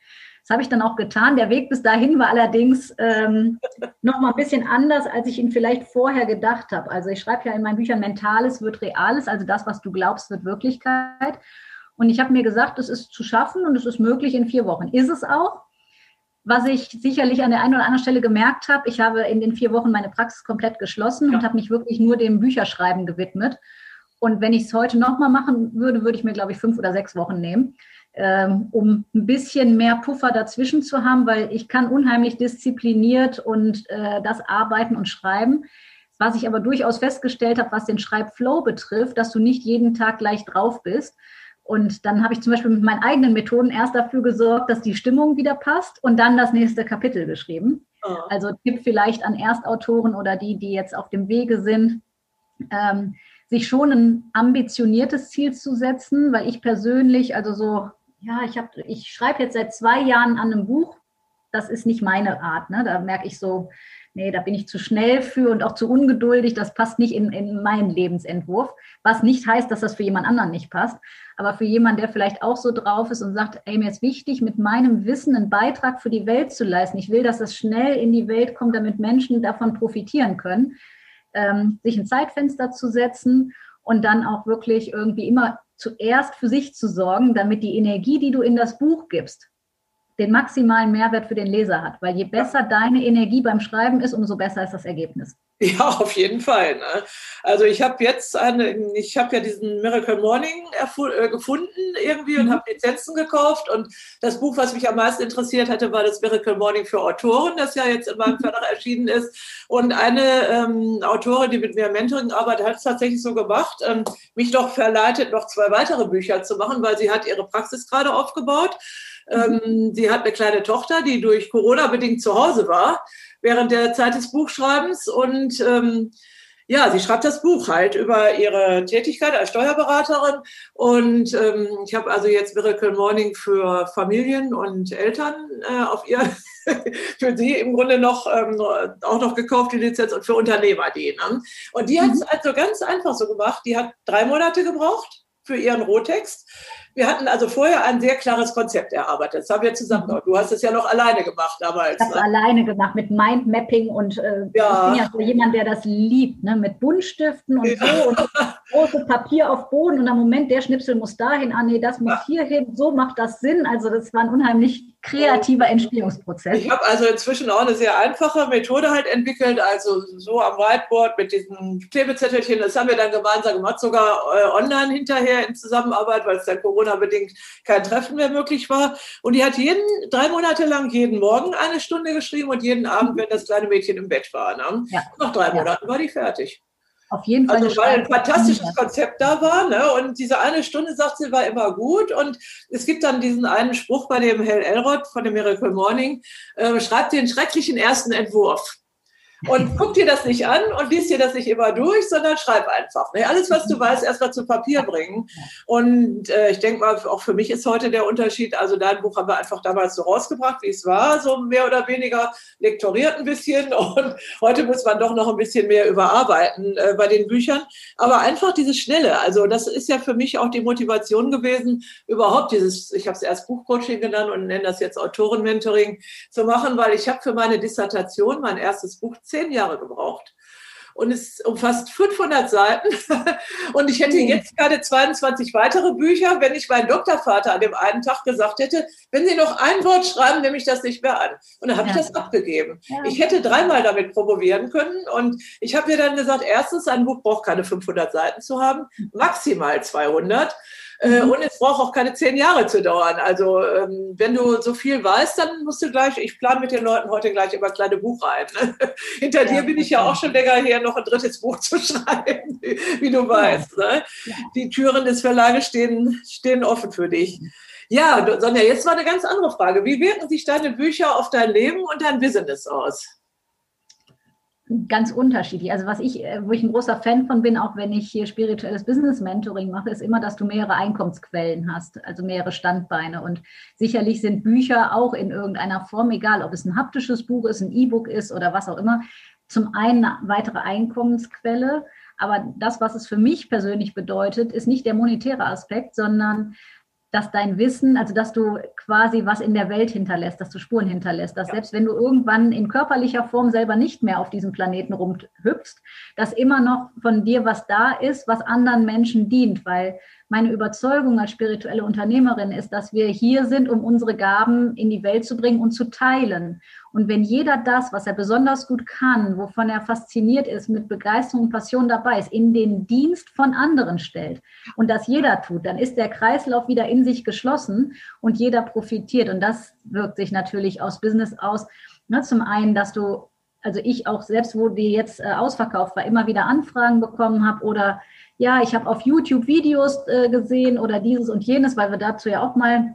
S2: Das habe ich dann auch getan. Der Weg bis dahin war allerdings ähm, <laughs> noch mal ein bisschen anders, als ich ihn vielleicht vorher gedacht habe. Also ich schreibe ja in meinen Büchern, Mentales wird Reales, also das, was du glaubst, wird Wirklichkeit. Und ich habe mir gesagt, es ist zu schaffen und es ist möglich in vier Wochen. Ist es auch? Was ich sicherlich an der einen oder anderen Stelle gemerkt habe, ich habe in den vier Wochen meine Praxis komplett geschlossen ja. und habe mich wirklich nur dem Bücherschreiben gewidmet. Und wenn ich es heute nochmal machen würde, würde ich mir, glaube ich, fünf oder sechs Wochen nehmen. Ähm, um ein bisschen mehr Puffer dazwischen zu haben, weil ich kann unheimlich diszipliniert und äh, das arbeiten und schreiben. Was ich aber durchaus festgestellt habe, was den Schreibflow betrifft, dass du nicht jeden Tag gleich drauf bist. Und dann habe ich zum Beispiel mit meinen eigenen Methoden erst dafür gesorgt, dass die Stimmung wieder passt und dann das nächste Kapitel geschrieben. Oh. Also Tipp vielleicht an Erstautoren oder die, die jetzt auf dem Wege sind. Ähm, sich schon ein ambitioniertes Ziel zu setzen, weil ich persönlich, also so ja, ich, hab, ich schreibe jetzt seit zwei Jahren an einem Buch. Das ist nicht meine Art. Ne? Da merke ich so, nee, da bin ich zu schnell für und auch zu ungeduldig. Das passt nicht in, in meinen Lebensentwurf. Was nicht heißt, dass das für jemand anderen nicht passt. Aber für jemanden, der vielleicht auch so drauf ist und sagt, ey, mir ist wichtig, mit meinem Wissen einen Beitrag für die Welt zu leisten. Ich will, dass das schnell in die Welt kommt, damit Menschen davon profitieren können. Ähm, sich ein Zeitfenster zu setzen und dann auch wirklich irgendwie immer zuerst für sich zu sorgen, damit die Energie, die du in das Buch gibst, den maximalen Mehrwert für den Leser hat. Weil je besser deine Energie beim Schreiben ist, umso besser ist das Ergebnis. <laughs>
S1: Ja, auf jeden Fall. Ne? Also ich habe jetzt eine, ich habe ja diesen Miracle Morning äh, gefunden irgendwie und mhm. habe Lizenzen gekauft. Und das Buch, was mich am meisten interessiert hatte, war das Miracle Morning für Autoren, das ja jetzt in meinem. Verlag erschienen ist. Und eine ähm, Autorin, die mit mir Mentoring arbeitet, hat es tatsächlich so gemacht, ähm, mich doch verleitet, noch zwei weitere Bücher zu machen, weil sie hat ihre Praxis gerade aufgebaut. Mhm. Ähm, sie hat eine kleine Tochter, die durch Corona bedingt zu Hause war während der Zeit des Buchschreibens und ähm, ja, sie schreibt das Buch halt über ihre Tätigkeit als Steuerberaterin. Und ähm, ich habe also jetzt Miracle Morning für Familien und Eltern äh, auf ihr, <laughs> für sie im Grunde noch ähm, auch noch gekauft, die Lizenz und für Unternehmer die. Ne? Und die hat es mhm. also ganz einfach so gemacht. Die hat drei Monate gebraucht für ihren Rohtext wir hatten also vorher ein sehr klares Konzept erarbeitet. Das haben wir zusammen gemacht. Du hast es ja noch alleine gemacht damals.
S2: Ich habe es ne? alleine gemacht mit Mindmapping und äh, ja. ich bin ja so jemand, der das liebt, ne? mit Buntstiften und ja. so und großes Papier auf Boden und am Moment, der Schnipsel muss dahin, ah nee, das muss ja. hier hin, so macht das Sinn. Also das war ein unheimlich kreativer Entstehungsprozess.
S1: Ich habe also inzwischen auch eine sehr einfache Methode halt entwickelt, also so am Whiteboard mit diesen Klebezettelchen, das haben wir dann gemeinsam gemacht, sogar äh, online hinterher in Zusammenarbeit, weil es dann Corona-bedingt kein Treffen mehr möglich war. Und die hat jeden, drei Monate lang jeden Morgen eine Stunde geschrieben und jeden Abend, wenn das kleine Mädchen im Bett war. Ne? Ja. Nach drei ja. Monaten war die fertig.
S2: Auf jeden Fall.
S1: Also weil ein fantastisches Konzept da war, ne? Und diese eine Stunde, sagt sie, war immer gut. Und es gibt dann diesen einen Spruch bei dem Hell Elrod von dem Miracle Morning, äh, schreibt den schrecklichen ersten Entwurf. Und guck dir das nicht an und liest dir das nicht immer durch, sondern schreib einfach. Ne? Alles, was du weißt, erstmal zu Papier bringen. Und äh, ich denke mal, auch für mich ist heute der Unterschied, also dein Buch haben wir einfach damals so rausgebracht, wie es war, so mehr oder weniger lektoriert ein bisschen. <laughs> Und heute muss man doch noch ein bisschen mehr überarbeiten äh, bei den Büchern. Aber einfach dieses Schnelle, also das ist ja für mich auch die Motivation gewesen, überhaupt dieses, ich habe es erst Buchcoaching genannt und nenne das jetzt Autorenmentoring zu machen, weil ich habe für meine Dissertation, mein erstes Buch, zehn Jahre gebraucht. Und es umfasst 500 Seiten. <laughs> Und ich hätte jetzt gerade 22 weitere Bücher, wenn ich meinen Doktorvater an dem einen Tag gesagt hätte, wenn Sie noch ein Wort schreiben, nehme ich das nicht mehr an. Und dann habe ja. ich das abgegeben. Ja. Ich hätte dreimal damit promovieren können. Und ich habe mir dann gesagt, erstens, ein Buch braucht keine 500 Seiten zu haben, maximal 200. Äh, mhm. und es braucht auch keine zehn Jahre zu dauern. Also ähm, wenn du so viel weißt, dann musst du gleich, ich plane mit den Leuten heute gleich immer kleine Buchreihen. Ne? <laughs> Hinter ja, dir bin ich ja auch schon länger her, noch ein drittes Buch zu <laughs> schreiben, wie du weißt. Ne? Die Türen des Verlages stehen, stehen offen für dich. Ja, Sonja, jetzt war eine ganz andere Frage. Wie wirken sich deine Bücher auf dein Leben und dein Business aus?
S2: Ganz unterschiedlich. Also was ich, äh, wo ich ein großer Fan von bin, auch wenn ich hier spirituelles Business Mentoring mache, ist immer, dass du mehrere Einkommensquellen hast, also mehrere Standbeine. Und sicherlich sind Bücher auch in irgendeiner Form, egal ob es ein haptisches Buch ist, ein E-Book ist oder was auch immer, zum einen eine weitere Einkommensquelle. Aber das, was es für mich persönlich bedeutet, ist nicht der monetäre Aspekt, sondern dass dein Wissen, also dass du quasi was in der Welt hinterlässt, dass du Spuren hinterlässt, dass ja. selbst wenn du irgendwann in körperlicher Form selber nicht mehr auf diesem Planeten rumhüpfst, dass immer noch von dir was da ist, was anderen Menschen dient, weil meine Überzeugung als spirituelle Unternehmerin ist, dass wir hier sind, um unsere Gaben in die Welt zu bringen und zu teilen. Und wenn jeder das, was er besonders gut kann, wovon er fasziniert ist, mit Begeisterung und Passion dabei ist, in den Dienst von anderen stellt und das jeder tut, dann ist der Kreislauf wieder in sich geschlossen und jeder profitiert. Und das wirkt sich natürlich aus Business aus. Ne, zum einen, dass du, also ich auch selbst, wo die jetzt äh, ausverkauft war, immer wieder Anfragen bekommen habe oder ja, ich habe auf YouTube Videos äh, gesehen oder dieses und jenes, weil wir dazu ja auch mal,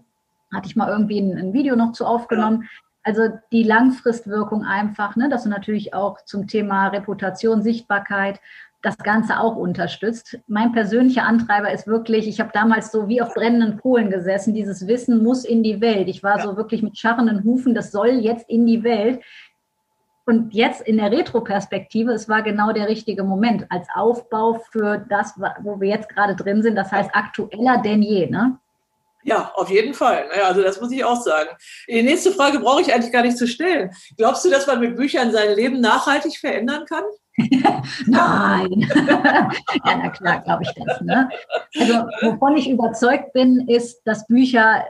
S2: hatte ich mal irgendwie ein, ein Video noch zu aufgenommen. Also die Langfristwirkung einfach, ne, dass du natürlich auch zum Thema Reputation, Sichtbarkeit das Ganze auch unterstützt. Mein persönlicher Antreiber ist wirklich, ich habe damals so wie auf brennenden Kohlen gesessen, dieses Wissen muss in die Welt. Ich war ja. so wirklich mit scharrenden Hufen, das soll jetzt in die Welt. Und jetzt in der Retroperspektive, es war genau der richtige Moment als Aufbau für das, wo wir jetzt gerade drin sind. Das heißt, aktueller denn je. Ne?
S1: Ja, auf jeden Fall. Also das muss ich auch sagen. Die nächste Frage brauche ich eigentlich gar nicht zu stellen. Glaubst du, dass man mit Büchern sein Leben nachhaltig verändern kann? <laughs>
S2: Nein. <laughs> ja, na klar, glaube ich das. Ne? Also wovon ich überzeugt bin, ist, dass Bücher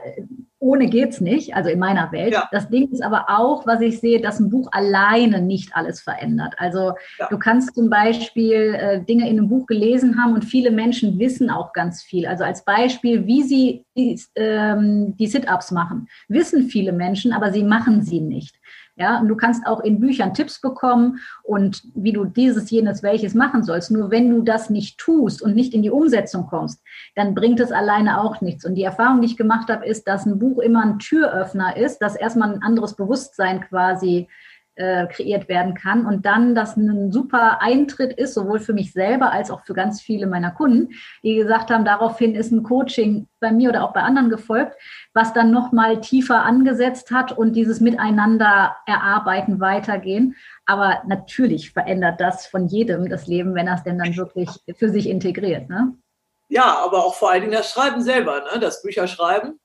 S2: ohne geht's nicht, also in meiner Welt. Ja. Das Ding ist aber auch, was ich sehe, dass ein Buch alleine nicht alles verändert. Also ja. du kannst zum Beispiel äh, Dinge in einem Buch gelesen haben und viele Menschen wissen auch ganz viel. Also als Beispiel, wie sie die, ähm, die Sit-ups machen, wissen viele Menschen, aber sie machen sie nicht. Ja, und du kannst auch in Büchern Tipps bekommen und wie du dieses, jenes, welches machen sollst. Nur wenn du das nicht tust und nicht in die Umsetzung kommst, dann bringt es alleine auch nichts. Und die Erfahrung, die ich gemacht habe, ist, dass ein Buch immer ein Türöffner ist, dass erstmal ein anderes Bewusstsein quasi äh, kreiert werden kann und dann das ein super Eintritt ist, sowohl für mich selber als auch für ganz viele meiner Kunden, die gesagt haben, daraufhin ist ein Coaching bei mir oder auch bei anderen gefolgt, was dann nochmal tiefer angesetzt hat und dieses Miteinander erarbeiten, weitergehen. Aber natürlich verändert das von jedem das Leben, wenn er es denn dann wirklich für sich integriert. Ne?
S1: Ja, aber auch vor allen Dingen das Schreiben selber, ne? das Bücherschreiben.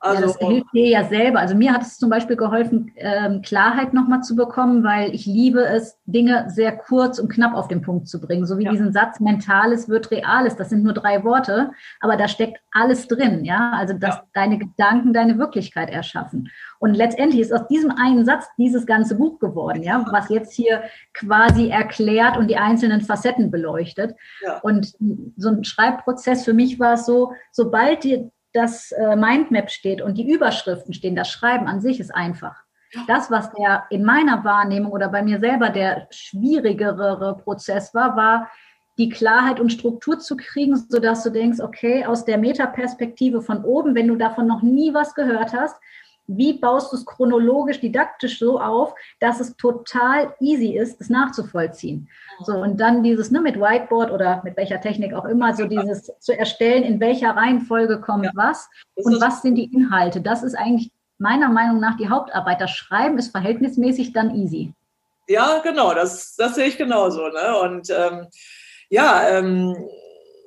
S2: Also, ja, das hilft dir ja selber. Also mir hat es zum Beispiel geholfen, ähm, Klarheit nochmal zu bekommen, weil ich liebe es, Dinge sehr kurz und knapp auf den Punkt zu bringen. So wie ja. diesen Satz, Mentales wird Reales. Das sind nur drei Worte, aber da steckt alles drin. Ja, also dass ja. deine Gedanken deine Wirklichkeit erschaffen. Und letztendlich ist aus diesem einen Satz dieses ganze Buch geworden, ja, was jetzt hier quasi erklärt und die einzelnen Facetten beleuchtet. Und so ein Schreibprozess für mich war es so, sobald dir das äh, Mindmap steht und die Überschriften stehen, das Schreiben an sich ist einfach. Das, was der in meiner Wahrnehmung oder bei mir selber der schwierigere Prozess war, war die Klarheit und Struktur zu kriegen, sodass du denkst, okay, aus der Metaperspektive von oben, wenn du davon noch nie was gehört hast, wie baust du es chronologisch, didaktisch so auf, dass es total easy ist, es nachzuvollziehen. So, und dann dieses ne, mit Whiteboard oder mit welcher Technik auch immer, so dieses zu erstellen, in welcher Reihenfolge kommt ja. was und was sind die Inhalte. Das ist eigentlich meiner Meinung nach die Hauptarbeit. Das Schreiben ist verhältnismäßig dann easy.
S1: Ja, genau, das, das sehe ich genauso. Ne? Und ähm, ja, ähm,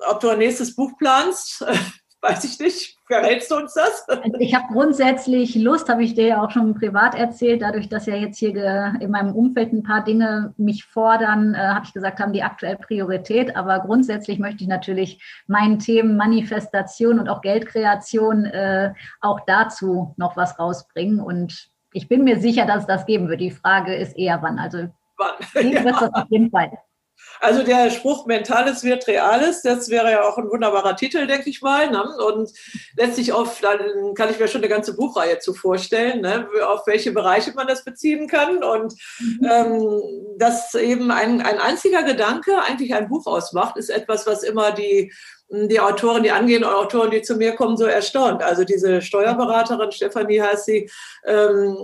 S1: ob du ein nächstes Buch planst, <laughs> weiß ich nicht. Verrätst du uns das?
S2: Also ich habe grundsätzlich Lust, habe ich dir ja auch schon privat erzählt, dadurch, dass ja jetzt hier in meinem Umfeld ein paar Dinge mich fordern, äh, habe ich gesagt, haben die aktuell Priorität. Aber grundsätzlich möchte ich natürlich meinen Themen Manifestation und auch Geldkreation äh, auch dazu noch was rausbringen. Und ich bin mir sicher, dass es das geben wird. Die Frage ist eher wann. Also wann? <laughs> Ja. wird das auf jeden Fall.
S1: Also der Spruch Mentales wird Reales, das wäre ja auch ein wunderbarer Titel, denke ich mal. Ne? Und letztlich auf, dann kann ich mir schon eine ganze Buchreihe zu vorstellen, ne? auf welche Bereiche man das beziehen kann. Und mhm. ähm, dass eben ein, ein einziger Gedanke eigentlich ein Buch ausmacht, ist etwas, was immer die die Autoren, die angehenden Autoren, die zu mir kommen, so erstaunt. Also diese Steuerberaterin, Stefanie heißt sie, ähm,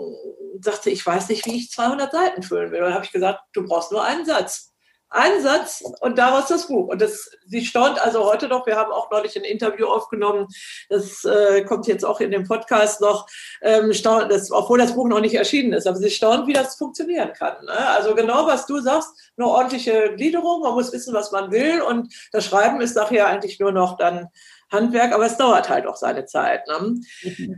S1: sagte, ich weiß nicht, wie ich 200 Seiten füllen will. Und dann habe ich gesagt, du brauchst nur einen Satz. Ein Satz und daraus das Buch. Und das, sie staunt also heute noch. Wir haben auch neulich ein Interview aufgenommen. Das äh, kommt jetzt auch in dem Podcast noch. Ähm, staunt, das, obwohl das Buch noch nicht erschienen ist. Aber sie staunt, wie das funktionieren kann. Ne? Also genau, was du sagst, eine ordentliche Gliederung. Man muss wissen, was man will. Und das Schreiben ist nachher eigentlich nur noch dann Handwerk, aber es dauert halt auch seine Zeit. Ne?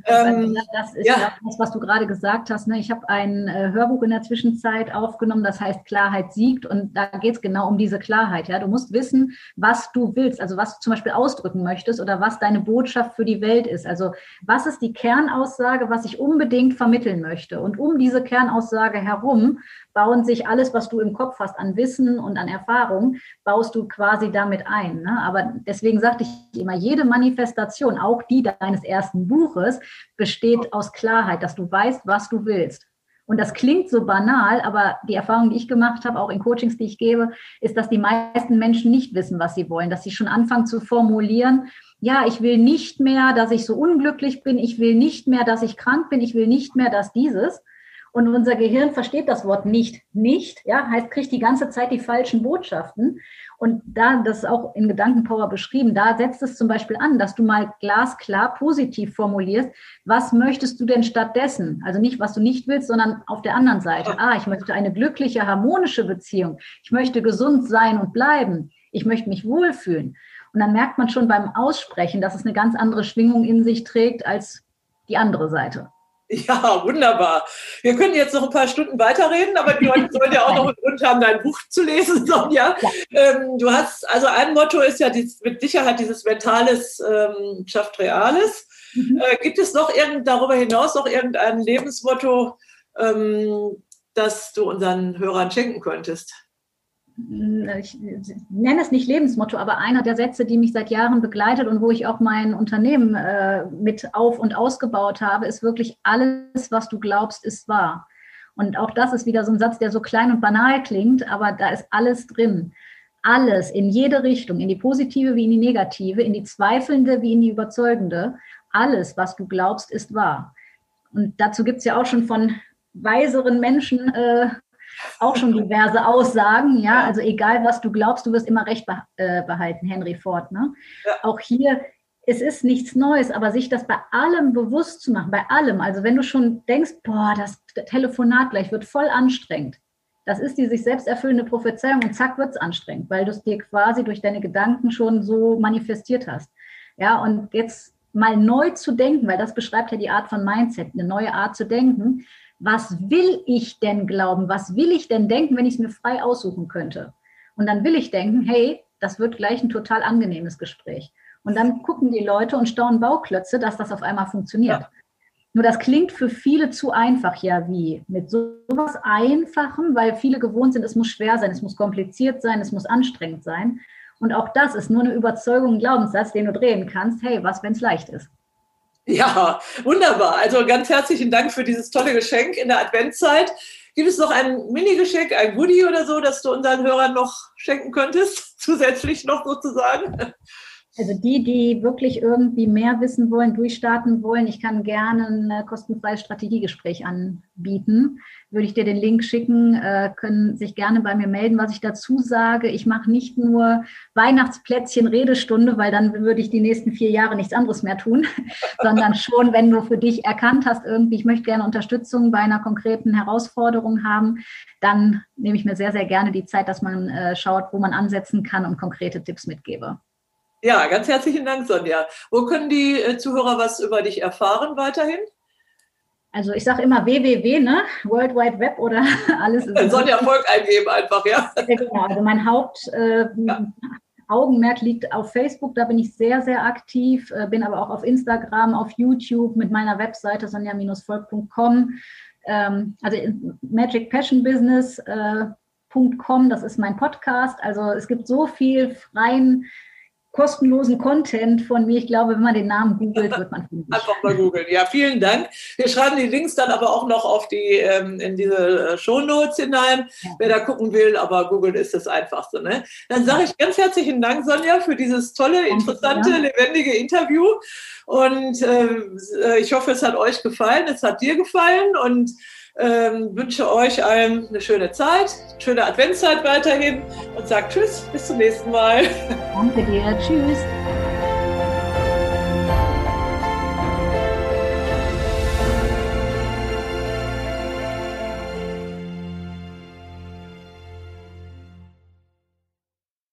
S2: Ähm, das ist ja. das, was du gerade gesagt hast. Ne? Ich habe ein äh, Hörbuch in der Zwischenzeit aufgenommen, das heißt Klarheit siegt und da geht es genau um diese Klarheit. Ja? Du musst wissen, was du willst, also was du zum Beispiel ausdrücken möchtest oder was deine Botschaft für die Welt ist. Also was ist die Kernaussage, was ich unbedingt vermitteln möchte? Und um diese Kernaussage herum bauen sich alles, was du im Kopf hast an Wissen und an Erfahrung, baust du quasi damit ein. Ne? Aber deswegen sagte ich immer, jede Manifestation, auch die deines ersten Buches, besteht aus Klarheit, dass du weißt, was du willst. Und das klingt so banal, aber die Erfahrung, die ich gemacht habe, auch in Coachings, die ich gebe, ist, dass die meisten Menschen nicht wissen, was sie wollen, dass sie schon anfangen zu formulieren, ja, ich will nicht mehr, dass ich so unglücklich bin, ich will nicht mehr, dass ich krank bin, ich will nicht mehr, dass dieses. Und unser Gehirn versteht das Wort nicht. Nicht, ja, heißt, kriegt die ganze Zeit die falschen Botschaften. Und da, das ist auch in Gedankenpower beschrieben, da setzt es zum Beispiel an, dass du mal glasklar positiv formulierst, was möchtest du denn stattdessen? Also nicht, was du nicht willst, sondern auf der anderen Seite. Ah, ich möchte eine glückliche, harmonische Beziehung. Ich möchte gesund sein und bleiben. Ich möchte mich wohlfühlen. Und dann merkt man schon beim Aussprechen, dass es eine ganz andere Schwingung in sich trägt als die andere Seite.
S1: Ja, wunderbar. Wir können jetzt noch ein paar Stunden weiterreden, aber die Leute sollen ja auch noch einen Grund haben, dein Buch zu lesen, <laughs> Sonja. Ja. Ähm, du hast, also ein Motto ist ja dies, mit Sicherheit dieses Mentales ähm, schafft Reales. Mhm. Äh, gibt es noch irgend, darüber hinaus noch irgendein Lebensmotto, ähm, das du unseren Hörern schenken könntest?
S2: Ich nenne es nicht Lebensmotto, aber einer der Sätze, die mich seit Jahren begleitet und wo ich auch mein Unternehmen äh, mit auf und ausgebaut habe, ist wirklich alles, was du glaubst, ist wahr. Und auch das ist wieder so ein Satz, der so klein und banal klingt, aber da ist alles drin. Alles in jede Richtung, in die positive wie in die negative, in die zweifelnde wie in die überzeugende. Alles, was du glaubst, ist wahr. Und dazu gibt es ja auch schon von weiseren Menschen äh, auch schon diverse Aussagen. Ja, also egal was du glaubst, du wirst immer Recht äh, behalten, Henry Ford. Ne? Ja. Auch hier, es ist nichts Neues, aber sich das bei allem bewusst zu machen, bei allem. Also wenn du schon denkst, boah, das Telefonat gleich wird voll anstrengend. Das ist die sich selbst erfüllende Prophezeiung und zack wird es anstrengend, weil du es dir quasi durch deine Gedanken schon so manifestiert hast. Ja, und jetzt mal neu zu denken, weil das beschreibt ja die Art von Mindset, eine neue Art zu denken was will ich denn glauben? Was will ich denn denken, wenn ich es mir frei aussuchen könnte? Und dann will ich denken, hey, das wird gleich ein total angenehmes Gespräch. Und dann gucken die Leute und staunen Bauklötze, dass das auf einmal funktioniert. Ja. Nur das klingt für viele zu einfach, ja, wie mit sowas Einfachem, weil viele gewohnt sind, es muss schwer sein, es muss kompliziert sein, es muss anstrengend sein. Und auch das ist nur eine Überzeugung, ein Glaubenssatz, den du drehen kannst. Hey, was, wenn es leicht ist?
S1: Ja, wunderbar. Also ganz herzlichen Dank für dieses tolle Geschenk in der Adventszeit. Gibt es noch ein Mini-Geschenk, ein Goodie oder so, das du unseren Hörern noch schenken könntest, <laughs> zusätzlich noch sozusagen?
S2: Also die, die wirklich irgendwie mehr wissen wollen, durchstarten wollen, ich kann gerne ein kostenfreies Strategiegespräch anbieten. Würde ich dir den Link schicken, äh, können sich gerne bei mir melden. Was ich dazu sage, ich mache nicht nur Weihnachtsplätzchen Redestunde, weil dann würde ich die nächsten vier Jahre nichts anderes mehr tun, <laughs> sondern schon, wenn du für dich erkannt hast, irgendwie, ich möchte gerne Unterstützung bei einer konkreten Herausforderung haben, dann nehme ich mir sehr, sehr gerne die Zeit, dass man äh, schaut, wo man ansetzen kann und konkrete Tipps mitgebe.
S1: Ja, ganz herzlichen Dank, Sonja. Wo können die äh, Zuhörer was über dich erfahren weiterhin?
S2: Also ich sage immer www, ne? World Wide Web oder <laughs> alles.
S1: Sonja Volk eingeben einfach, ja. ja
S2: genau, also mein Hauptaugenmerk äh, ja. liegt auf Facebook, da bin ich sehr, sehr aktiv, äh, bin aber auch auf Instagram, auf YouTube mit meiner Webseite sonja-volk.com. Ähm, also Magic Passion Business. Äh, das ist mein Podcast. Also es gibt so viel freien kostenlosen Content von mir. Ich glaube, wenn man den Namen googelt, wird man finden. <laughs>
S1: Einfach mal googeln. Ja, vielen Dank. Wir schreiben die Links dann aber auch noch auf die, ähm, in diese äh, Shownotes hinein, ja. wer da gucken will. Aber googeln ist das Einfachste. Ne? Dann sage ich ganz herzlichen Dank, Sonja, für dieses tolle, interessante, ja. lebendige Interview. Und äh, ich hoffe, es hat euch gefallen. Es hat dir gefallen. Und ähm, wünsche euch allen eine schöne Zeit, schöne Adventszeit weiterhin und sage Tschüss, bis zum nächsten Mal.
S2: Danke dir, Tschüss.